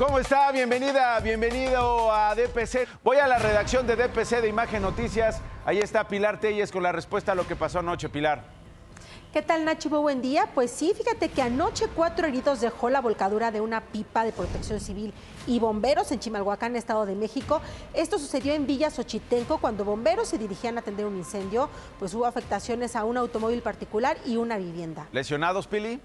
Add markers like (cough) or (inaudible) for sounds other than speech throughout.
¿Cómo está? Bienvenida, bienvenido a DPC. Voy a la redacción de DPC de Imagen Noticias. Ahí está Pilar Telles con la respuesta a lo que pasó anoche, Pilar. ¿Qué tal, Nacho? Buen día. Pues sí, fíjate que anoche cuatro heridos dejó la volcadura de una pipa de protección civil y bomberos en Chimalhuacán, Estado de México. Esto sucedió en Villa Xochitenco cuando bomberos se dirigían a atender un incendio, pues hubo afectaciones a un automóvil particular y una vivienda. ¿Lesionados, Pili?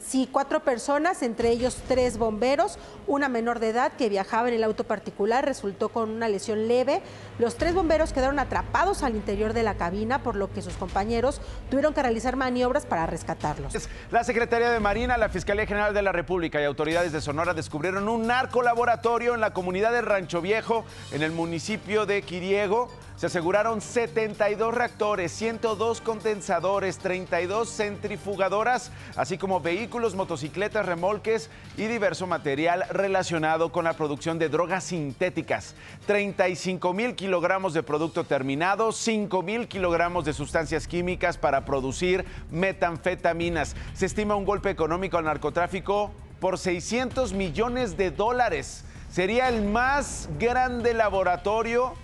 Sí, cuatro personas, entre ellos tres bomberos, una menor de edad que viajaba en el auto particular resultó con una lesión leve. Los tres bomberos quedaron atrapados al interior de la cabina, por lo que sus compañeros tuvieron que realizar maniobras para rescatarlos. La Secretaría de Marina, la Fiscalía General de la República y autoridades de Sonora descubrieron un narcolaboratorio en la comunidad de Rancho Viejo, en el municipio de Quiriego. Se aseguraron 72 reactores, 102 condensadores, 32 centrifugadoras, así como vehículos, motocicletas, remolques y diverso material relacionado con la producción de drogas sintéticas. 35 mil kilogramos de producto terminado, 5 mil kilogramos de sustancias químicas para producir metanfetaminas. Se estima un golpe económico al narcotráfico por 600 millones de dólares. Sería el más grande laboratorio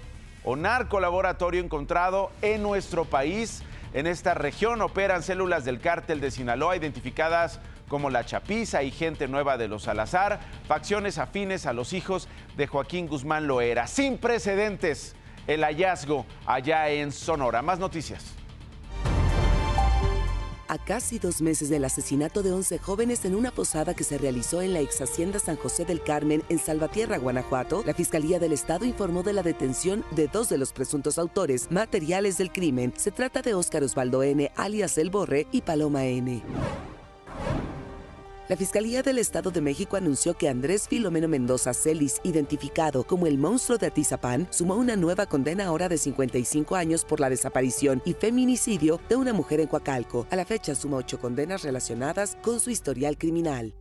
o narcolaboratorio encontrado en nuestro país. En esta región operan células del cártel de Sinaloa identificadas como la Chapiza y gente nueva de los Salazar, facciones afines a los hijos de Joaquín Guzmán Loera. Sin precedentes el hallazgo allá en Sonora. Más noticias. A casi dos meses del asesinato de 11 jóvenes en una posada que se realizó en la ex hacienda San José del Carmen en Salvatierra, Guanajuato, la Fiscalía del Estado informó de la detención de dos de los presuntos autores materiales del crimen. Se trata de Óscar Osvaldo N., alias El Borre, y Paloma N. La Fiscalía del Estado de México anunció que Andrés Filomeno Mendoza Celis, identificado como el monstruo de Atizapán, sumó una nueva condena ahora de 55 años por la desaparición y feminicidio de una mujer en Coacalco. A la fecha suma ocho condenas relacionadas con su historial criminal.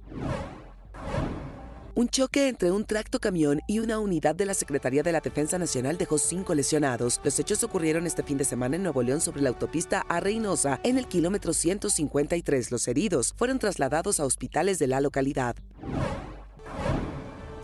Un choque entre un tracto camión y una unidad de la Secretaría de la Defensa Nacional dejó cinco lesionados. Los hechos ocurrieron este fin de semana en Nuevo León sobre la autopista a Reynosa, en el kilómetro 153. Los heridos fueron trasladados a hospitales de la localidad.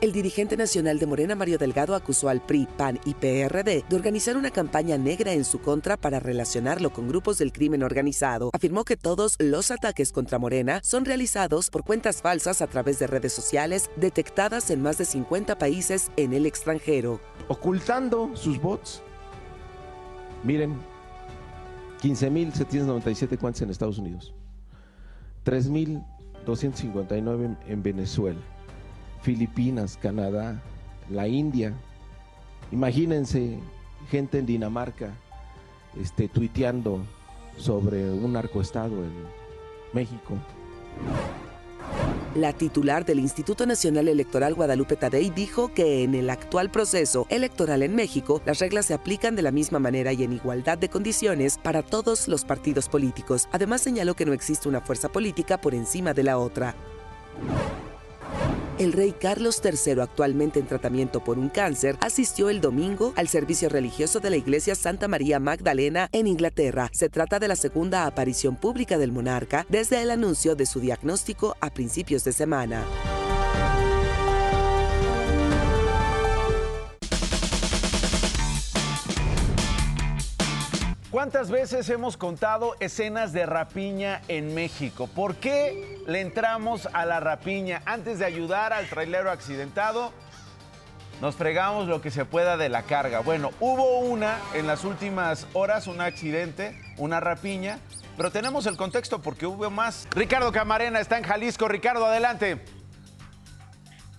El dirigente nacional de Morena, Mario Delgado, acusó al PRI, PAN y PRD de organizar una campaña negra en su contra para relacionarlo con grupos del crimen organizado. Afirmó que todos los ataques contra Morena son realizados por cuentas falsas a través de redes sociales detectadas en más de 50 países en el extranjero. Ocultando sus bots. Miren, 15.797 cuentas en Estados Unidos, 3.259 en Venezuela. Filipinas, Canadá, la India. Imagínense gente en Dinamarca este, tuiteando sobre un narcoestado en México. La titular del Instituto Nacional Electoral Guadalupe Tadei dijo que en el actual proceso electoral en México las reglas se aplican de la misma manera y en igualdad de condiciones para todos los partidos políticos. Además señaló que no existe una fuerza política por encima de la otra. El rey Carlos III, actualmente en tratamiento por un cáncer, asistió el domingo al servicio religioso de la iglesia Santa María Magdalena en Inglaterra. Se trata de la segunda aparición pública del monarca desde el anuncio de su diagnóstico a principios de semana. ¿Cuántas veces hemos contado escenas de rapiña en México? ¿Por qué le entramos a la rapiña? Antes de ayudar al trailero accidentado, nos fregamos lo que se pueda de la carga. Bueno, hubo una en las últimas horas, un accidente, una rapiña, pero tenemos el contexto porque hubo más. Ricardo Camarena está en Jalisco. Ricardo, adelante.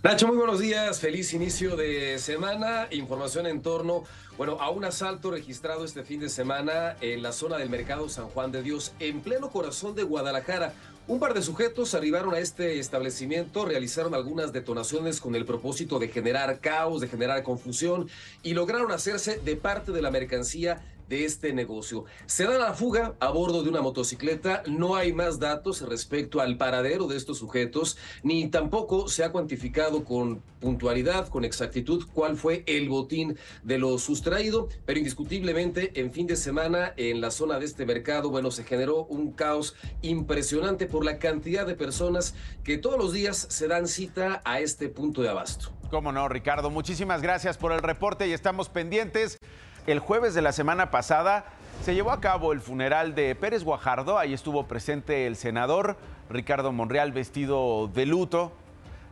Nacho, muy buenos días, feliz inicio de semana. Información en torno, bueno, a un asalto registrado este fin de semana en la zona del mercado San Juan de Dios, en pleno corazón de Guadalajara. Un par de sujetos arribaron a este establecimiento, realizaron algunas detonaciones con el propósito de generar caos, de generar confusión y lograron hacerse de parte de la mercancía de este negocio. Se da la fuga a bordo de una motocicleta, no hay más datos respecto al paradero de estos sujetos, ni tampoco se ha cuantificado con puntualidad, con exactitud, cuál fue el botín de lo sustraído, pero indiscutiblemente en fin de semana en la zona de este mercado, bueno, se generó un caos impresionante por la cantidad de personas que todos los días se dan cita a este punto de abasto. Cómo no, Ricardo. Muchísimas gracias por el reporte y estamos pendientes. El jueves de la semana pasada se llevó a cabo el funeral de Pérez Guajardo. Ahí estuvo presente el senador Ricardo Monreal vestido de luto.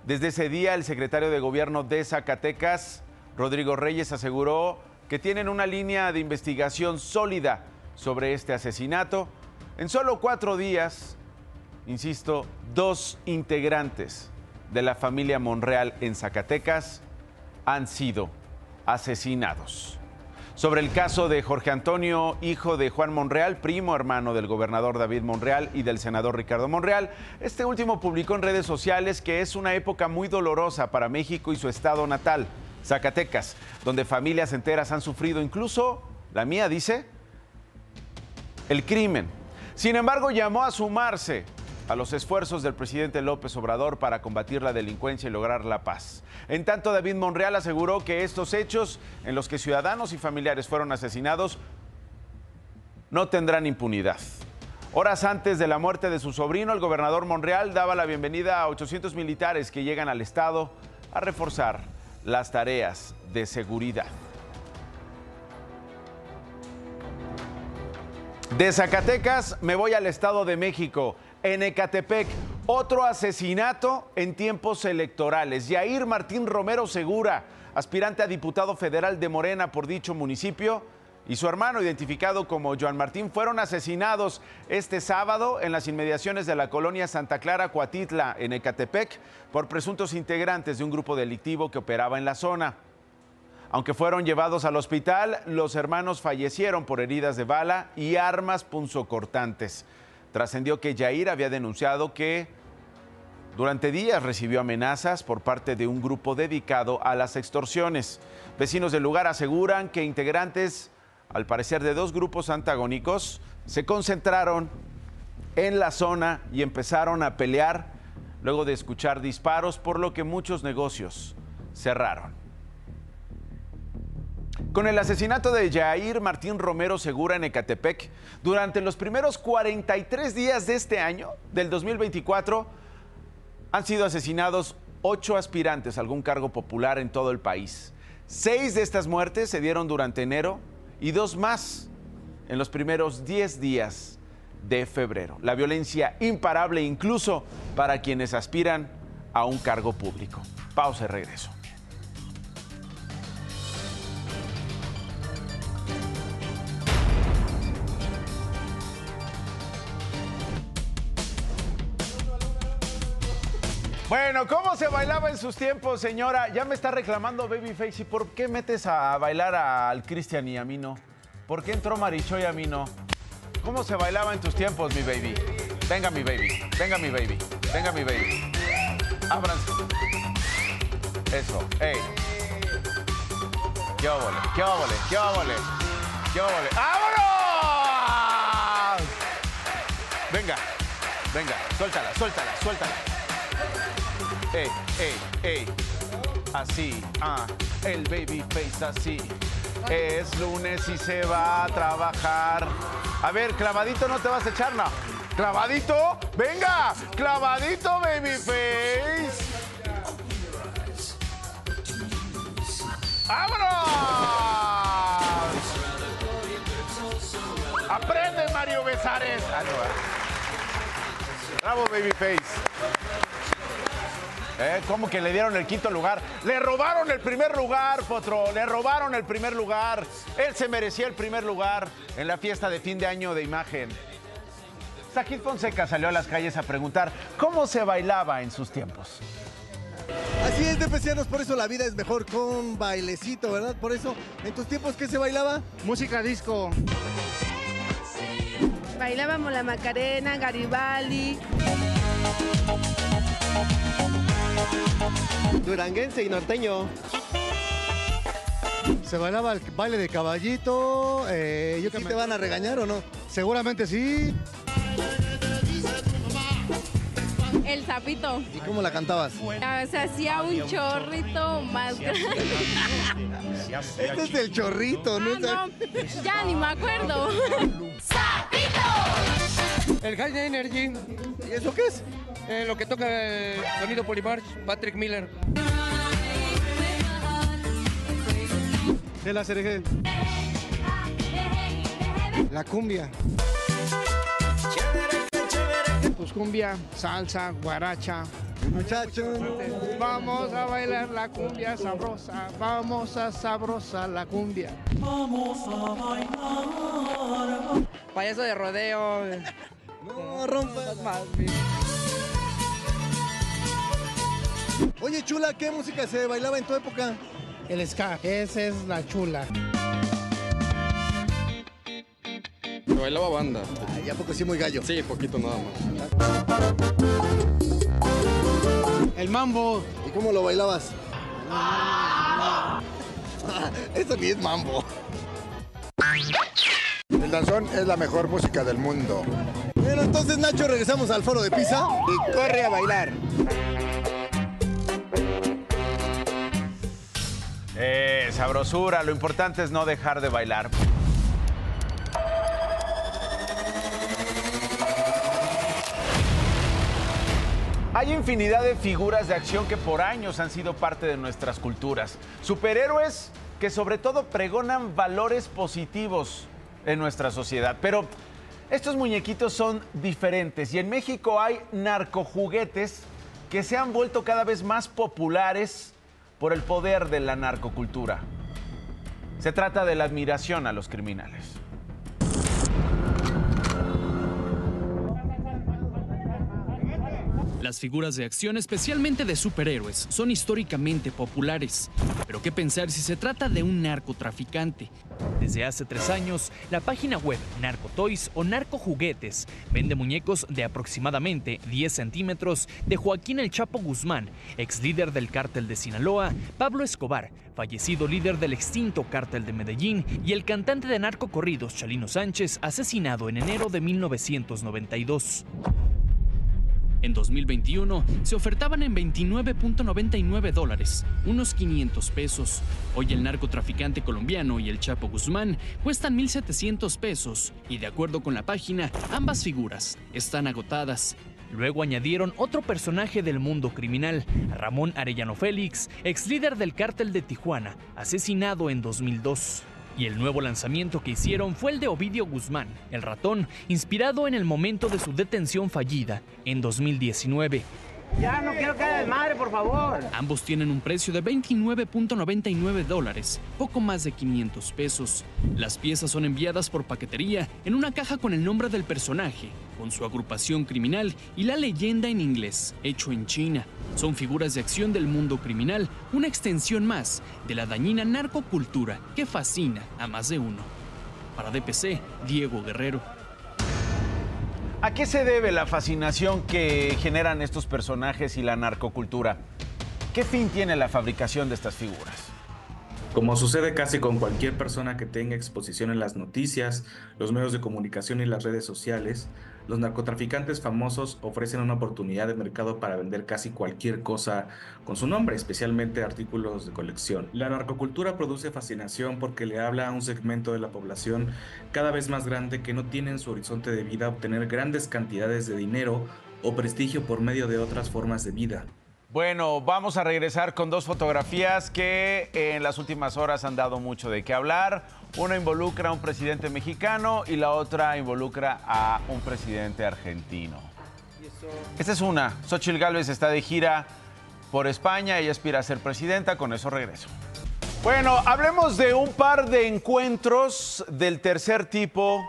Desde ese día, el secretario de Gobierno de Zacatecas, Rodrigo Reyes, aseguró que tienen una línea de investigación sólida sobre este asesinato. En solo cuatro días, insisto, dos integrantes de la familia Monreal en Zacatecas han sido asesinados. Sobre el caso de Jorge Antonio, hijo de Juan Monreal, primo hermano del gobernador David Monreal y del senador Ricardo Monreal, este último publicó en redes sociales que es una época muy dolorosa para México y su estado natal, Zacatecas, donde familias enteras han sufrido, incluso la mía dice, el crimen. Sin embargo, llamó a sumarse a los esfuerzos del presidente López Obrador para combatir la delincuencia y lograr la paz. En tanto, David Monreal aseguró que estos hechos en los que ciudadanos y familiares fueron asesinados no tendrán impunidad. Horas antes de la muerte de su sobrino, el gobernador Monreal daba la bienvenida a 800 militares que llegan al Estado a reforzar las tareas de seguridad. De Zacatecas me voy al Estado de México en Ecatepec. Otro asesinato en tiempos electorales. Yair Martín Romero Segura, aspirante a diputado federal de Morena por dicho municipio, y su hermano, identificado como Joan Martín, fueron asesinados este sábado en las inmediaciones de la colonia Santa Clara Coatitla, en Ecatepec, por presuntos integrantes de un grupo delictivo que operaba en la zona. Aunque fueron llevados al hospital, los hermanos fallecieron por heridas de bala y armas punzocortantes. Trascendió que Jair había denunciado que durante días recibió amenazas por parte de un grupo dedicado a las extorsiones. Vecinos del lugar aseguran que integrantes, al parecer de dos grupos antagónicos, se concentraron en la zona y empezaron a pelear luego de escuchar disparos, por lo que muchos negocios cerraron. Con el asesinato de Jair Martín Romero Segura en Ecatepec, durante los primeros 43 días de este año, del 2024, han sido asesinados ocho aspirantes a algún cargo popular en todo el país. Seis de estas muertes se dieron durante enero y dos más en los primeros 10 días de febrero. La violencia imparable incluso para quienes aspiran a un cargo público. Pausa y regreso. Bueno, ¿cómo se bailaba en sus tiempos, señora? Ya me está reclamando Babyface. ¿Y por qué metes a bailar al Cristian y a mí no? ¿Por qué entró Maricho y a mí no? ¿Cómo se bailaba en tus tiempos, mi baby? Venga, mi baby. Venga, mi baby. Venga, mi baby. Ábranse. Eso. Ey. ¿Qué óvole? ¿Qué óvole? ¿Qué óvole? ¿Qué óvole? ¡Vámonos! Venga. Venga. Suéltala, suéltala, suéltala ey, ey, ey. Así, ah, el baby face así. Es lunes y se va a trabajar. A ver, clavadito no te vas a echar, no. Clavadito, venga, clavadito, baby face. ¡Vámonos! Aprende, Mario Besares. Ah, no, ¿eh? ¿Eh? ¿Cómo que le dieron el quinto lugar? Le robaron el primer lugar, Potro. Le robaron el primer lugar. Él se merecía el primer lugar en la fiesta de fin de año de imagen. Sajid Fonseca salió a las calles a preguntar cómo se bailaba en sus tiempos. Así es, Defesianos, por eso la vida es mejor con bailecito, ¿verdad? Por eso, ¿en tus tiempos qué se bailaba? Música disco. Bailábamos la Macarena, Garibaldi. Duranguense y norteño. Se bailaba el baile de caballito. Eh, yo ¿Sí que me- te van a regañar o no? Seguramente sí. El sapito. ¿Y cómo la cantabas? Ah, Se hacía un chorrito más grande. (laughs) Este es el chorrito, ¿no? Ah, no, ya ni me acuerdo. (laughs) El High Energy, ¿Y eso qué es? Eh, lo que toca el sonido Polymarch, Patrick Miller. De la cereje. La cumbia. Pues cumbia, salsa, guaracha. Muchacho. Vamos a bailar la cumbia sabrosa, vamos a sabrosa la cumbia. Payaso de rodeo. No, rompa. Oye, chula, ¿qué música se bailaba en tu época? El ska, esa es la chula. Se bailaba banda. Ay, ¿a poco sí muy gallo? Sí, poquito nada más. El mambo, ¿Y cómo lo bailabas? (laughs) Eso ni es mambo. El danzón es la mejor música del mundo. Bueno, entonces, Nacho, regresamos al foro de Pisa. Y corre a bailar. Eh, sabrosura, lo importante es no dejar de bailar. Hay infinidad de figuras de acción que por años han sido parte de nuestras culturas. Superhéroes que sobre todo pregonan valores positivos en nuestra sociedad. Pero estos muñequitos son diferentes y en México hay narcojuguetes que se han vuelto cada vez más populares por el poder de la narcocultura. Se trata de la admiración a los criminales. Las figuras de acción, especialmente de superhéroes, son históricamente populares. Pero ¿qué pensar si se trata de un narcotraficante? Desde hace tres años, la página web Narcotoys o Narcojuguetes vende muñecos de aproximadamente 10 centímetros de Joaquín El Chapo Guzmán, ex líder del cártel de Sinaloa, Pablo Escobar, fallecido líder del extinto cártel de Medellín, y el cantante de narcocorridos Chalino Sánchez, asesinado en enero de 1992. En 2021 se ofertaban en 29.99 dólares, unos 500 pesos. Hoy el narcotraficante colombiano y el Chapo Guzmán cuestan 1.700 pesos y de acuerdo con la página, ambas figuras están agotadas. Luego añadieron otro personaje del mundo criminal, Ramón Arellano Félix, ex líder del cártel de Tijuana, asesinado en 2002. Y el nuevo lanzamiento que hicieron fue el de Ovidio Guzmán, el ratón, inspirado en el momento de su detención fallida en 2019. Ya no quiero que haga desmadre, por favor. Ambos tienen un precio de 29.99 dólares, poco más de 500 pesos. Las piezas son enviadas por paquetería en una caja con el nombre del personaje, con su agrupación criminal y la leyenda en inglés, hecho en China. Son figuras de acción del mundo criminal, una extensión más de la dañina narcocultura que fascina a más de uno. Para DPC, Diego Guerrero. ¿A qué se debe la fascinación que generan estos personajes y la narcocultura? ¿Qué fin tiene la fabricación de estas figuras? Como sucede casi con cualquier persona que tenga exposición en las noticias, los medios de comunicación y las redes sociales, los narcotraficantes famosos ofrecen una oportunidad de mercado para vender casi cualquier cosa con su nombre, especialmente artículos de colección. La narcocultura produce fascinación porque le habla a un segmento de la población cada vez más grande que no tiene en su horizonte de vida obtener grandes cantidades de dinero o prestigio por medio de otras formas de vida. Bueno, vamos a regresar con dos fotografías que en las últimas horas han dado mucho de qué hablar. Una involucra a un presidente mexicano y la otra involucra a un presidente argentino. Esta es una. Xochitl Gálvez está de gira por España, ella aspira a ser presidenta, con eso regreso. Bueno, hablemos de un par de encuentros del tercer tipo.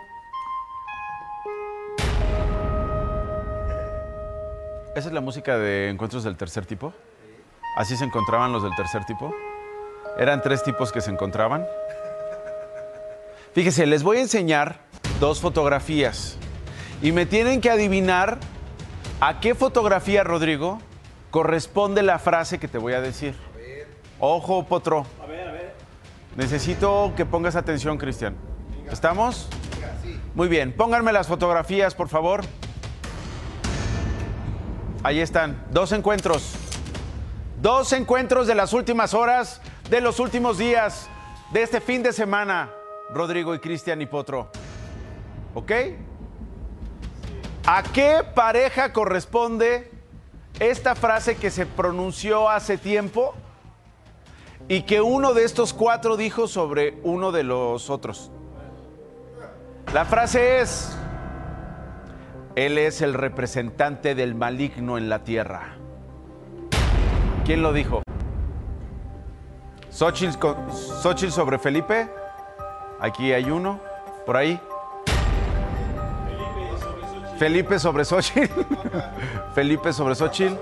¿Esa es la música de encuentros del tercer tipo? ¿Así se encontraban los del tercer tipo? ¿Eran tres tipos que se encontraban? Fíjese, les voy a enseñar dos fotografías y me tienen que adivinar a qué fotografía, Rodrigo, corresponde la frase que te voy a decir. Ojo, Potro. A ver, a ver. Necesito que pongas atención, Cristian. ¿Estamos? Muy bien, pónganme las fotografías, por favor. Ahí están, dos encuentros. Dos encuentros de las últimas horas, de los últimos días, de este fin de semana, Rodrigo y Cristian y Potro. ¿Ok? ¿A qué pareja corresponde esta frase que se pronunció hace tiempo y que uno de estos cuatro dijo sobre uno de los otros? La frase es, Él es el representante del maligno en la tierra. ¿Quién lo dijo? ¿Xochitl, sobre Felipe? Aquí hay uno, por ahí. Felipe sobre Xochitl. (laughs) Felipe sobre Xochitl.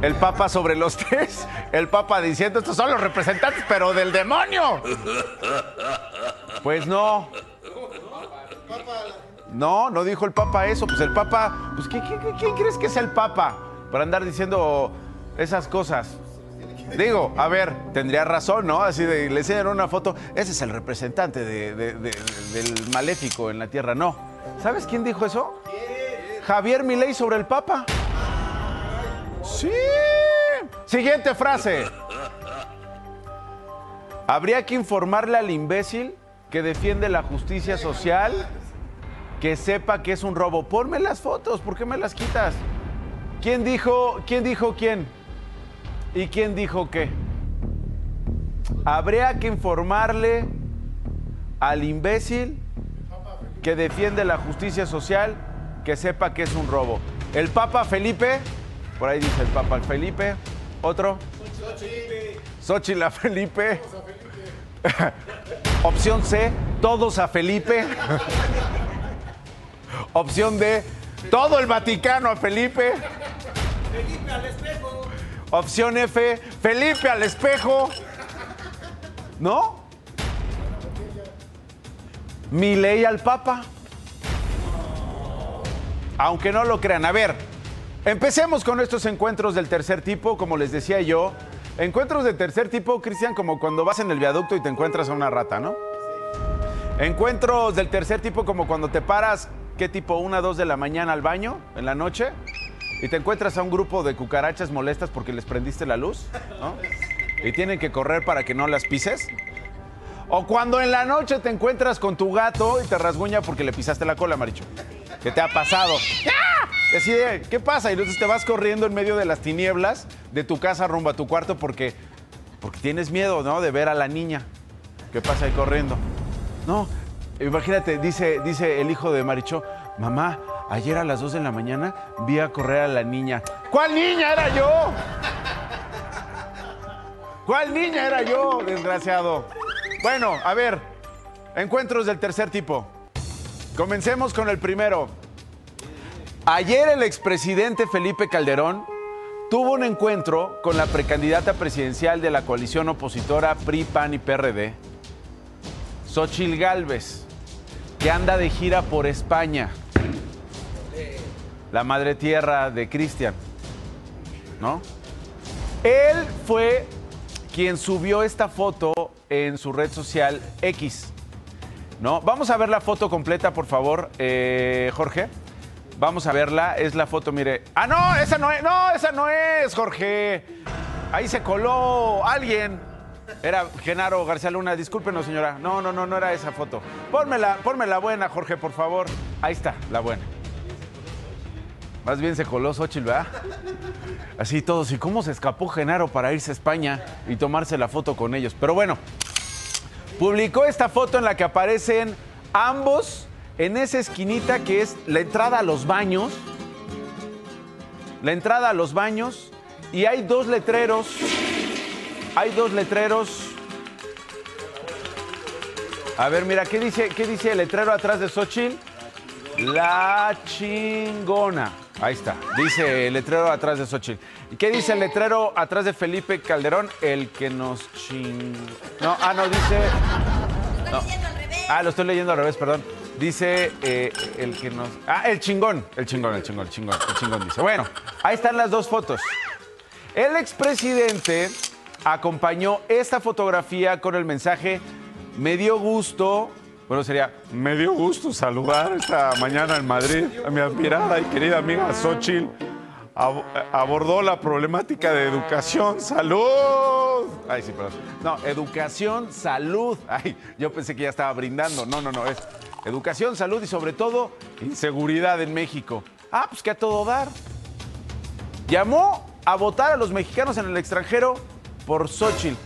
El Papa sobre los tres. El Papa diciendo, estos son los representantes, pero del demonio. Pues no. No, no dijo el Papa eso. Pues el Papa, pues ¿qué- qué- qué- ¿quién crees que es el Papa? Para andar diciendo esas cosas. Digo, a ver, tendría razón, ¿no? Así de, le enseñan una foto. Ese es el representante de- de- de- del maléfico en la tierra. No. ¿Sabes quién dijo eso? Javier Milei sobre el Papa. Sí. Siguiente frase. Habría que informarle al imbécil que defiende la justicia social que sepa que es un robo. Ponme las fotos, ¿por qué me las quitas? ¿Quién dijo, quién dijo quién? ¿Y quién dijo qué? Habría que informarle al imbécil que defiende la justicia social que sepa que es un robo. El Papa Felipe, por ahí dice el Papa Felipe, otro. Xochitl a Felipe. (laughs) Opción C, todos a Felipe. (laughs) Opción D, todo el Vaticano a Felipe. Felipe al espejo. Opción F, Felipe al espejo. ¿No? Mi ley al Papa. Aunque no lo crean. A ver, empecemos con estos encuentros del tercer tipo, como les decía yo. Encuentros de tercer tipo, Cristian, como cuando vas en el viaducto y te encuentras a una rata, ¿no? Encuentros del tercer tipo, como cuando te paras, ¿qué tipo? Una, dos de la mañana al baño, en la noche, y te encuentras a un grupo de cucarachas molestas porque les prendiste la luz, ¿no? Y tienen que correr para que no las pises. O cuando en la noche te encuentras con tu gato y te rasguña porque le pisaste la cola, Maricho. ¿Qué te ha pasado? Así ¿qué pasa? Y entonces te vas corriendo en medio de las tinieblas de tu casa rumbo a tu cuarto porque, porque tienes miedo, ¿no? De ver a la niña. ¿Qué pasa ahí corriendo? No, imagínate, dice, dice el hijo de Maricho, mamá, ayer a las 2 de la mañana vi a correr a la niña. ¿Cuál niña era yo? ¿Cuál niña era yo, desgraciado? Bueno, a ver, encuentros del tercer tipo. Comencemos con el primero. Ayer el expresidente Felipe Calderón tuvo un encuentro con la precandidata presidencial de la coalición opositora PRI, PAN y PRD, Xochil Gálvez, que anda de gira por España, la madre tierra de Cristian, ¿no? Él fue quien subió esta foto en su red social X, ¿no? Vamos a ver la foto completa, por favor, eh, Jorge. Vamos a verla, es la foto, mire. Ah, no, esa no es, no, esa no es, Jorge. Ahí se coló alguien. Era Genaro García Luna, discúlpenos, señora. No, no, no, no era esa foto. Pónmela, la buena, Jorge, por favor. Ahí está, la buena. Más bien se coló Xochitl, ¿verdad? Así todos. ¿Y cómo se escapó Genaro para irse a España y tomarse la foto con ellos? Pero bueno, publicó esta foto en la que aparecen ambos en esa esquinita que es la entrada a los baños. La entrada a los baños. Y hay dos letreros. Hay dos letreros. A ver, mira, ¿qué dice, qué dice el letrero atrás de Xochitl? La chingona. Ahí está. Dice el letrero atrás de Xochitl. ¿Y qué dice el letrero atrás de Felipe Calderón? El que nos ching... No, ah, no, dice... No. Ah, lo estoy leyendo al revés, perdón. Dice eh, el que nos... Ah, el chingón. El chingón, el chingón, el chingón. El chingón dice. Bueno, ahí están las dos fotos. El expresidente acompañó esta fotografía con el mensaje me dio gusto, bueno, sería me dio gusto saludar esta mañana en Madrid a mi admirada y querida amiga Xochitl. Ab- abordó la problemática de educación, salud. Ay, sí, perdón. No, educación, salud. Ay, yo pensé que ya estaba brindando. No, no, no, es educación, salud y sobre todo inseguridad en México. Ah, pues que a todo dar. Llamó a votar a los mexicanos en el extranjero por Xochitl.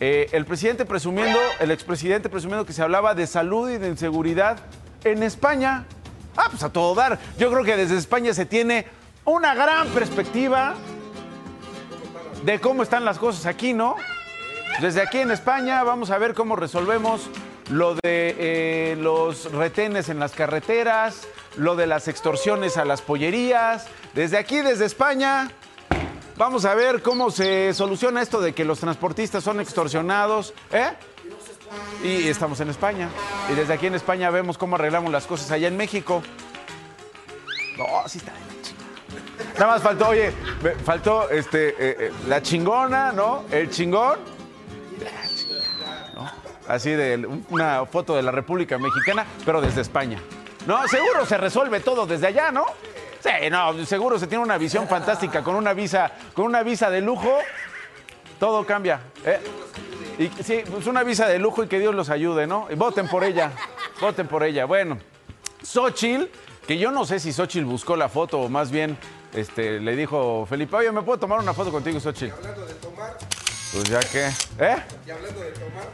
Eh, el presidente presumiendo, el expresidente presumiendo que se hablaba de salud y de inseguridad en España. Ah, pues a todo dar. Yo creo que desde España se tiene una gran perspectiva de cómo están las cosas aquí, ¿no? Desde aquí en España vamos a ver cómo resolvemos lo de eh, los retenes en las carreteras, lo de las extorsiones a las pollerías. Desde aquí, desde España, vamos a ver cómo se soluciona esto de que los transportistas son extorsionados. ¿Eh? Y estamos en España. Y desde aquí en España vemos cómo arreglamos las cosas allá en México. No, sí está. Nada más faltó, oye, faltó este, eh, eh, la chingona, ¿no? El chingón. ¿no? Así de una foto de la República Mexicana, pero desde España. No, seguro se resuelve todo desde allá, ¿no? Sí, no, seguro se tiene una visión fantástica con una visa, con una visa de lujo, todo cambia. ¿eh? Y sí, pues una visa de lujo y que Dios los ayude, ¿no? Y voten por ella, voten por ella. Bueno, Xochitl, que yo no sé si Xochitl buscó la foto o más bien este, le dijo Felipe, oye, ¿me puedo tomar una foto contigo, Xochitl? Pues ya que, ¿eh?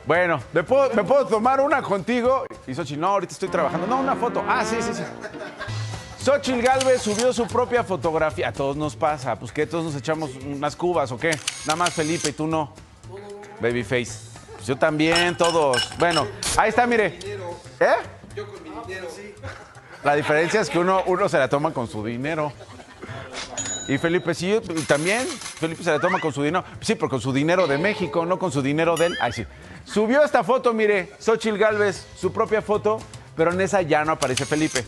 Bueno, ¿me puedo, me puedo tomar una contigo? Y Xochitl, no, ahorita estoy trabajando. No, una foto. Ah, sí, sí, sí. Xochitl Galvez subió su propia fotografía. A todos nos pasa. Pues que todos nos echamos unas cubas o qué. Nada más Felipe y tú no. Babyface. Pues yo también, todos. Bueno, ahí está, mire. ¿Eh? Yo con mi dinero, sí. La diferencia es que uno, uno se la toma con su dinero. Y Felipe, sí, yo también. Felipe se la toma con su dinero. Sí, pero con su dinero de México, no con su dinero de él. Ay, sí. Subió esta foto, mire, Xochitl Galvez, su propia foto, pero en esa ya no aparece Felipe.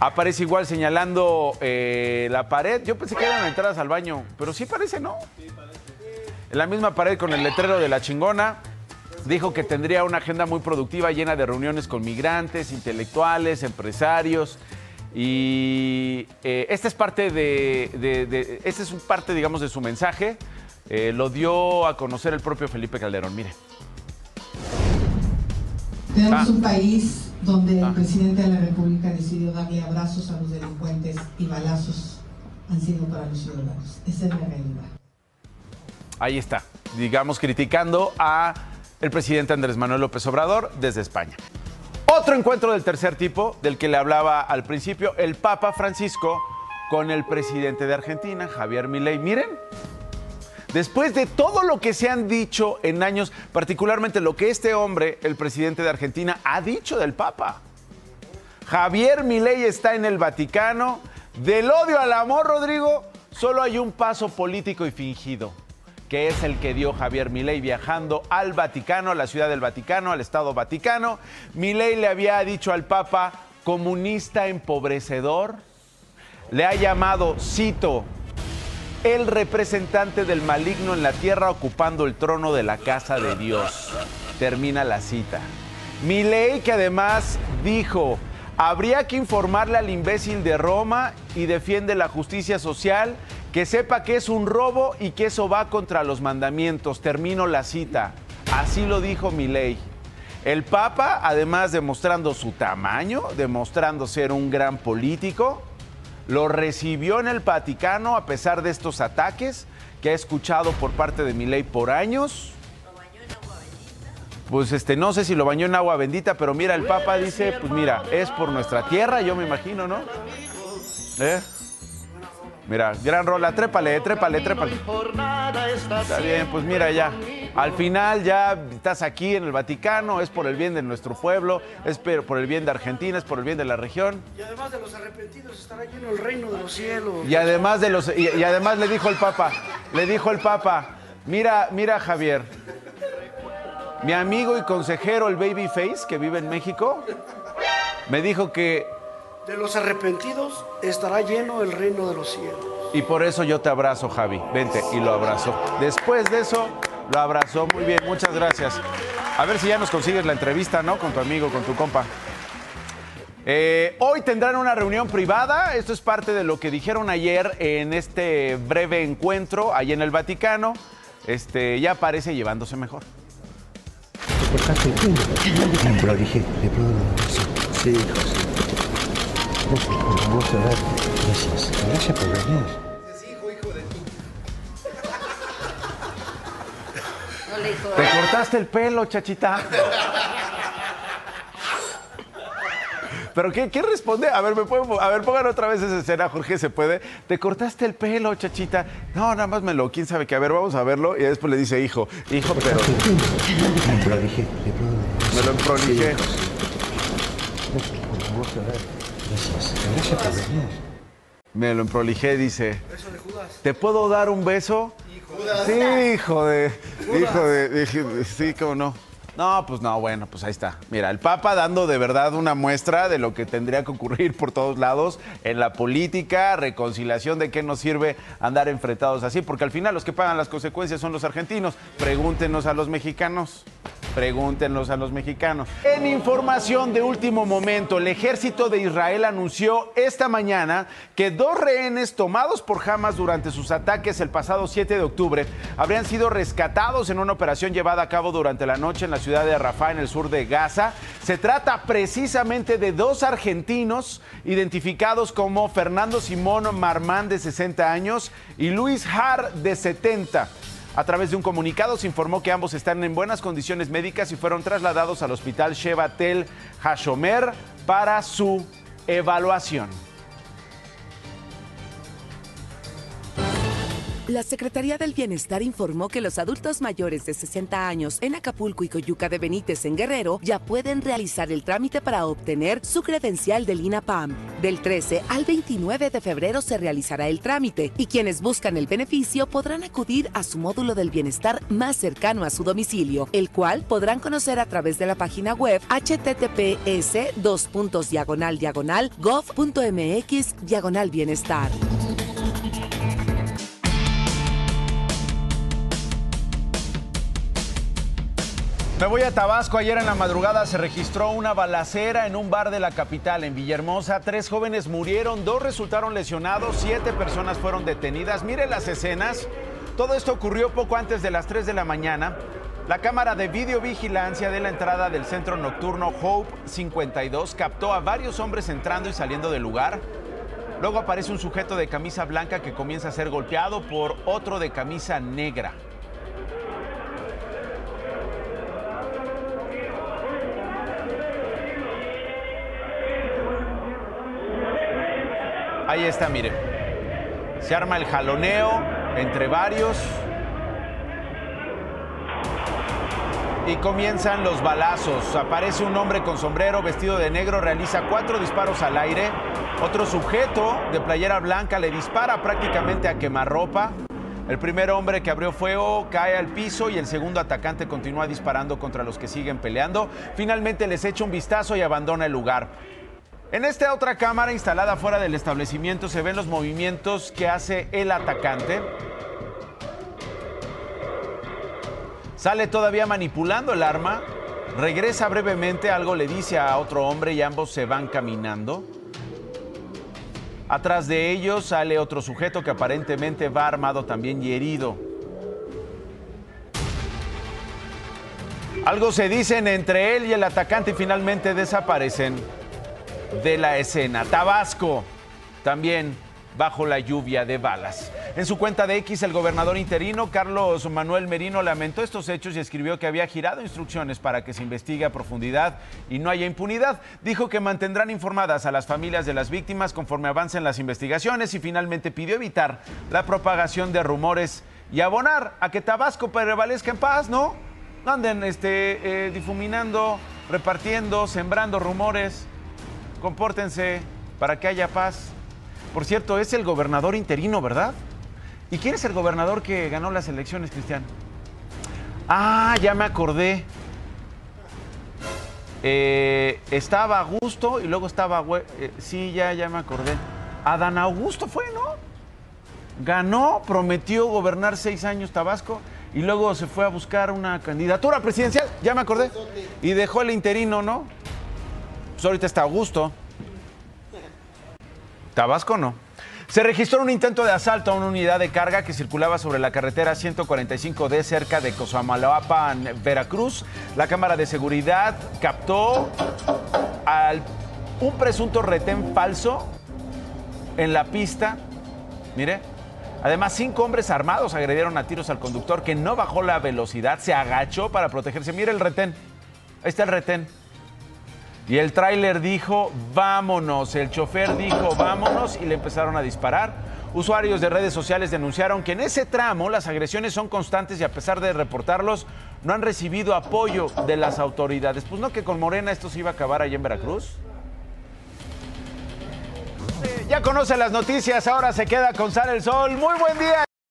Aparece igual señalando eh, la pared. Yo pensé que eran entradas al baño, pero sí parece, ¿no? En la misma pared con el letrero de la chingona. Dijo que tendría una agenda muy productiva llena de reuniones con migrantes, intelectuales, empresarios. Y eh, esta es parte de, de- de- este es un parte, digamos, de su mensaje. Eh, lo dio a conocer el propio Felipe Calderón. Mire. Tenemos Ah. un país donde el presidente de la República decidió darle abrazos a los delincuentes y balazos han sido para los ciudadanos. Esa es la realidad. Ahí está, digamos, criticando a el presidente Andrés Manuel López Obrador desde España. Otro encuentro del tercer tipo, del que le hablaba al principio, el Papa Francisco con el presidente de Argentina, Javier Milei. Miren, después de todo lo que se han dicho en años, particularmente lo que este hombre, el presidente de Argentina, ha dicho del Papa. Javier Milei está en el Vaticano. Del odio al amor, Rodrigo, solo hay un paso político y fingido, que es el que dio Javier Milei viajando al Vaticano, a la ciudad del Vaticano, al Estado Vaticano. Milei le había dicho al Papa comunista empobrecedor. Le ha llamado, cito, el representante del maligno en la tierra ocupando el trono de la casa de Dios. Termina la cita. Milei que además dijo, habría que informarle al imbécil de Roma y defiende la justicia social, que sepa que es un robo y que eso va contra los mandamientos. Termino la cita. Así lo dijo Milei. El Papa, además demostrando su tamaño, demostrando ser un gran político, lo recibió en el Vaticano a pesar de estos ataques que ha escuchado por parte de Milei por años. Pues este, no sé si lo bañó en agua bendita, pero mira, el Papa dice, pues mira, es por nuestra tierra, yo me imagino, ¿no? ¿Eh? Mira, gran rola, trépale, trépale, trépale. Está bien, pues mira ya. Al final ya estás aquí en el Vaticano, es por el bien de nuestro pueblo, es por el bien de Argentina, es por el bien de la región. Y además de los arrepentidos estará lleno el reino de los cielos. Y además de los y, y además le dijo el Papa, le dijo el Papa, mira, mira Javier, mi amigo y consejero el Babyface que vive en México me dijo que De los arrepentidos estará lleno el reino de los cielos. y por eso yo te abrazo, Javi. Vente y lo abrazó. Después de eso Lo abrazó muy bien, muchas gracias. A ver si ya nos consigues la entrevista, ¿no? Con tu amigo, con tu compa. Eh, hoy tendrán una reunión privada. Esto es parte de lo que dijeron ayer en este breve encuentro allí en el Vaticano. Este, ya parece llevándose mejor. Dije, Sí, José. Gracias por favor, Te cortaste el pelo, chachita. ¿Pero qué, qué responde? A ver, ¿me puedo, a ver, pongan otra vez esa escena, Jorge, ¿se puede? Te cortaste el pelo, chachita. No, nada más me lo, quién sabe qué. A ver, vamos a verlo. Y después le dice, hijo, hijo, pero... Me lo dije, Me lo emprolijé. Gracias. Gracias por venir. Me lo emprolijé, dice. ¿Te puedo dar un beso? Sí, hijo de. Hijo de. Sí, cómo no. No, pues no, bueno, pues ahí está. Mira, el Papa dando de verdad una muestra de lo que tendría que ocurrir por todos lados en la política, reconciliación de qué nos sirve andar enfrentados así, porque al final los que pagan las consecuencias son los argentinos. Pregúntenos a los mexicanos. Pregúntenos a los mexicanos. En información de último momento, el ejército de Israel anunció esta mañana que dos rehenes tomados por Hamas durante sus ataques el pasado 7 de octubre habrían sido rescatados en una operación llevada a cabo durante la noche en la ciudad de Rafah, en el sur de Gaza. Se trata precisamente de dos argentinos identificados como Fernando Simón Marmán, de 60 años, y Luis Har, de 70. A través de un comunicado se informó que ambos están en buenas condiciones médicas y fueron trasladados al hospital Sheva Tel Hashomer para su evaluación. La Secretaría del Bienestar informó que los adultos mayores de 60 años en Acapulco y Coyuca de Benítez en Guerrero ya pueden realizar el trámite para obtener su credencial del INAPAM. Del 13 al 29 de febrero se realizará el trámite y quienes buscan el beneficio podrán acudir a su módulo del bienestar más cercano a su domicilio, el cual podrán conocer a través de la página web https diagonal diagonal gov.mx diagonal bienestar. Me voy a Tabasco. Ayer en la madrugada se registró una balacera en un bar de la capital, en Villahermosa. Tres jóvenes murieron, dos resultaron lesionados, siete personas fueron detenidas. Mire las escenas. Todo esto ocurrió poco antes de las 3 de la mañana. La cámara de videovigilancia de la entrada del centro nocturno Hope 52 captó a varios hombres entrando y saliendo del lugar. Luego aparece un sujeto de camisa blanca que comienza a ser golpeado por otro de camisa negra. Ahí está, mire. Se arma el jaloneo entre varios. Y comienzan los balazos. Aparece un hombre con sombrero vestido de negro, realiza cuatro disparos al aire. Otro sujeto de playera blanca le dispara prácticamente a quemarropa. El primer hombre que abrió fuego cae al piso y el segundo atacante continúa disparando contra los que siguen peleando. Finalmente les echa un vistazo y abandona el lugar. En esta otra cámara instalada fuera del establecimiento se ven los movimientos que hace el atacante. Sale todavía manipulando el arma, regresa brevemente, algo le dice a otro hombre y ambos se van caminando. Atrás de ellos sale otro sujeto que aparentemente va armado también y herido. Algo se dicen entre él y el atacante y finalmente desaparecen de la escena. Tabasco, también bajo la lluvia de balas. En su cuenta de X, el gobernador interino, Carlos Manuel Merino, lamentó estos hechos y escribió que había girado instrucciones para que se investigue a profundidad y no haya impunidad. Dijo que mantendrán informadas a las familias de las víctimas conforme avancen las investigaciones y finalmente pidió evitar la propagación de rumores y abonar a que Tabasco prevalezca en paz, ¿no? Anden este, eh, difuminando, repartiendo, sembrando rumores compórtense para que haya paz. Por cierto, es el gobernador interino, ¿verdad? ¿Y quién es el gobernador que ganó las elecciones, Cristian? Ah, ya me acordé. Eh, estaba Augusto y luego estaba... Eh, sí, ya, ya me acordé. Adán Augusto fue, ¿no? Ganó, prometió gobernar seis años Tabasco y luego se fue a buscar una candidatura presidencial, ya me acordé, y dejó el interino, ¿no? Pues ahorita está a gusto. Tabasco no. Se registró un intento de asalto a una unidad de carga que circulaba sobre la carretera 145D cerca de Cosamaloapan, Veracruz. La cámara de seguridad captó un presunto retén falso en la pista. Mire. Además, cinco hombres armados agredieron a tiros al conductor que no bajó la velocidad, se agachó para protegerse. Mire el retén. Ahí está el retén. Y el tráiler dijo, vámonos. El chofer dijo, vámonos y le empezaron a disparar. Usuarios de redes sociales denunciaron que en ese tramo las agresiones son constantes y a pesar de reportarlos, no han recibido apoyo de las autoridades. Pues no que con Morena esto se iba a acabar allá en Veracruz. Ya conoce las noticias, ahora se queda con Sal el Sol. Muy buen día.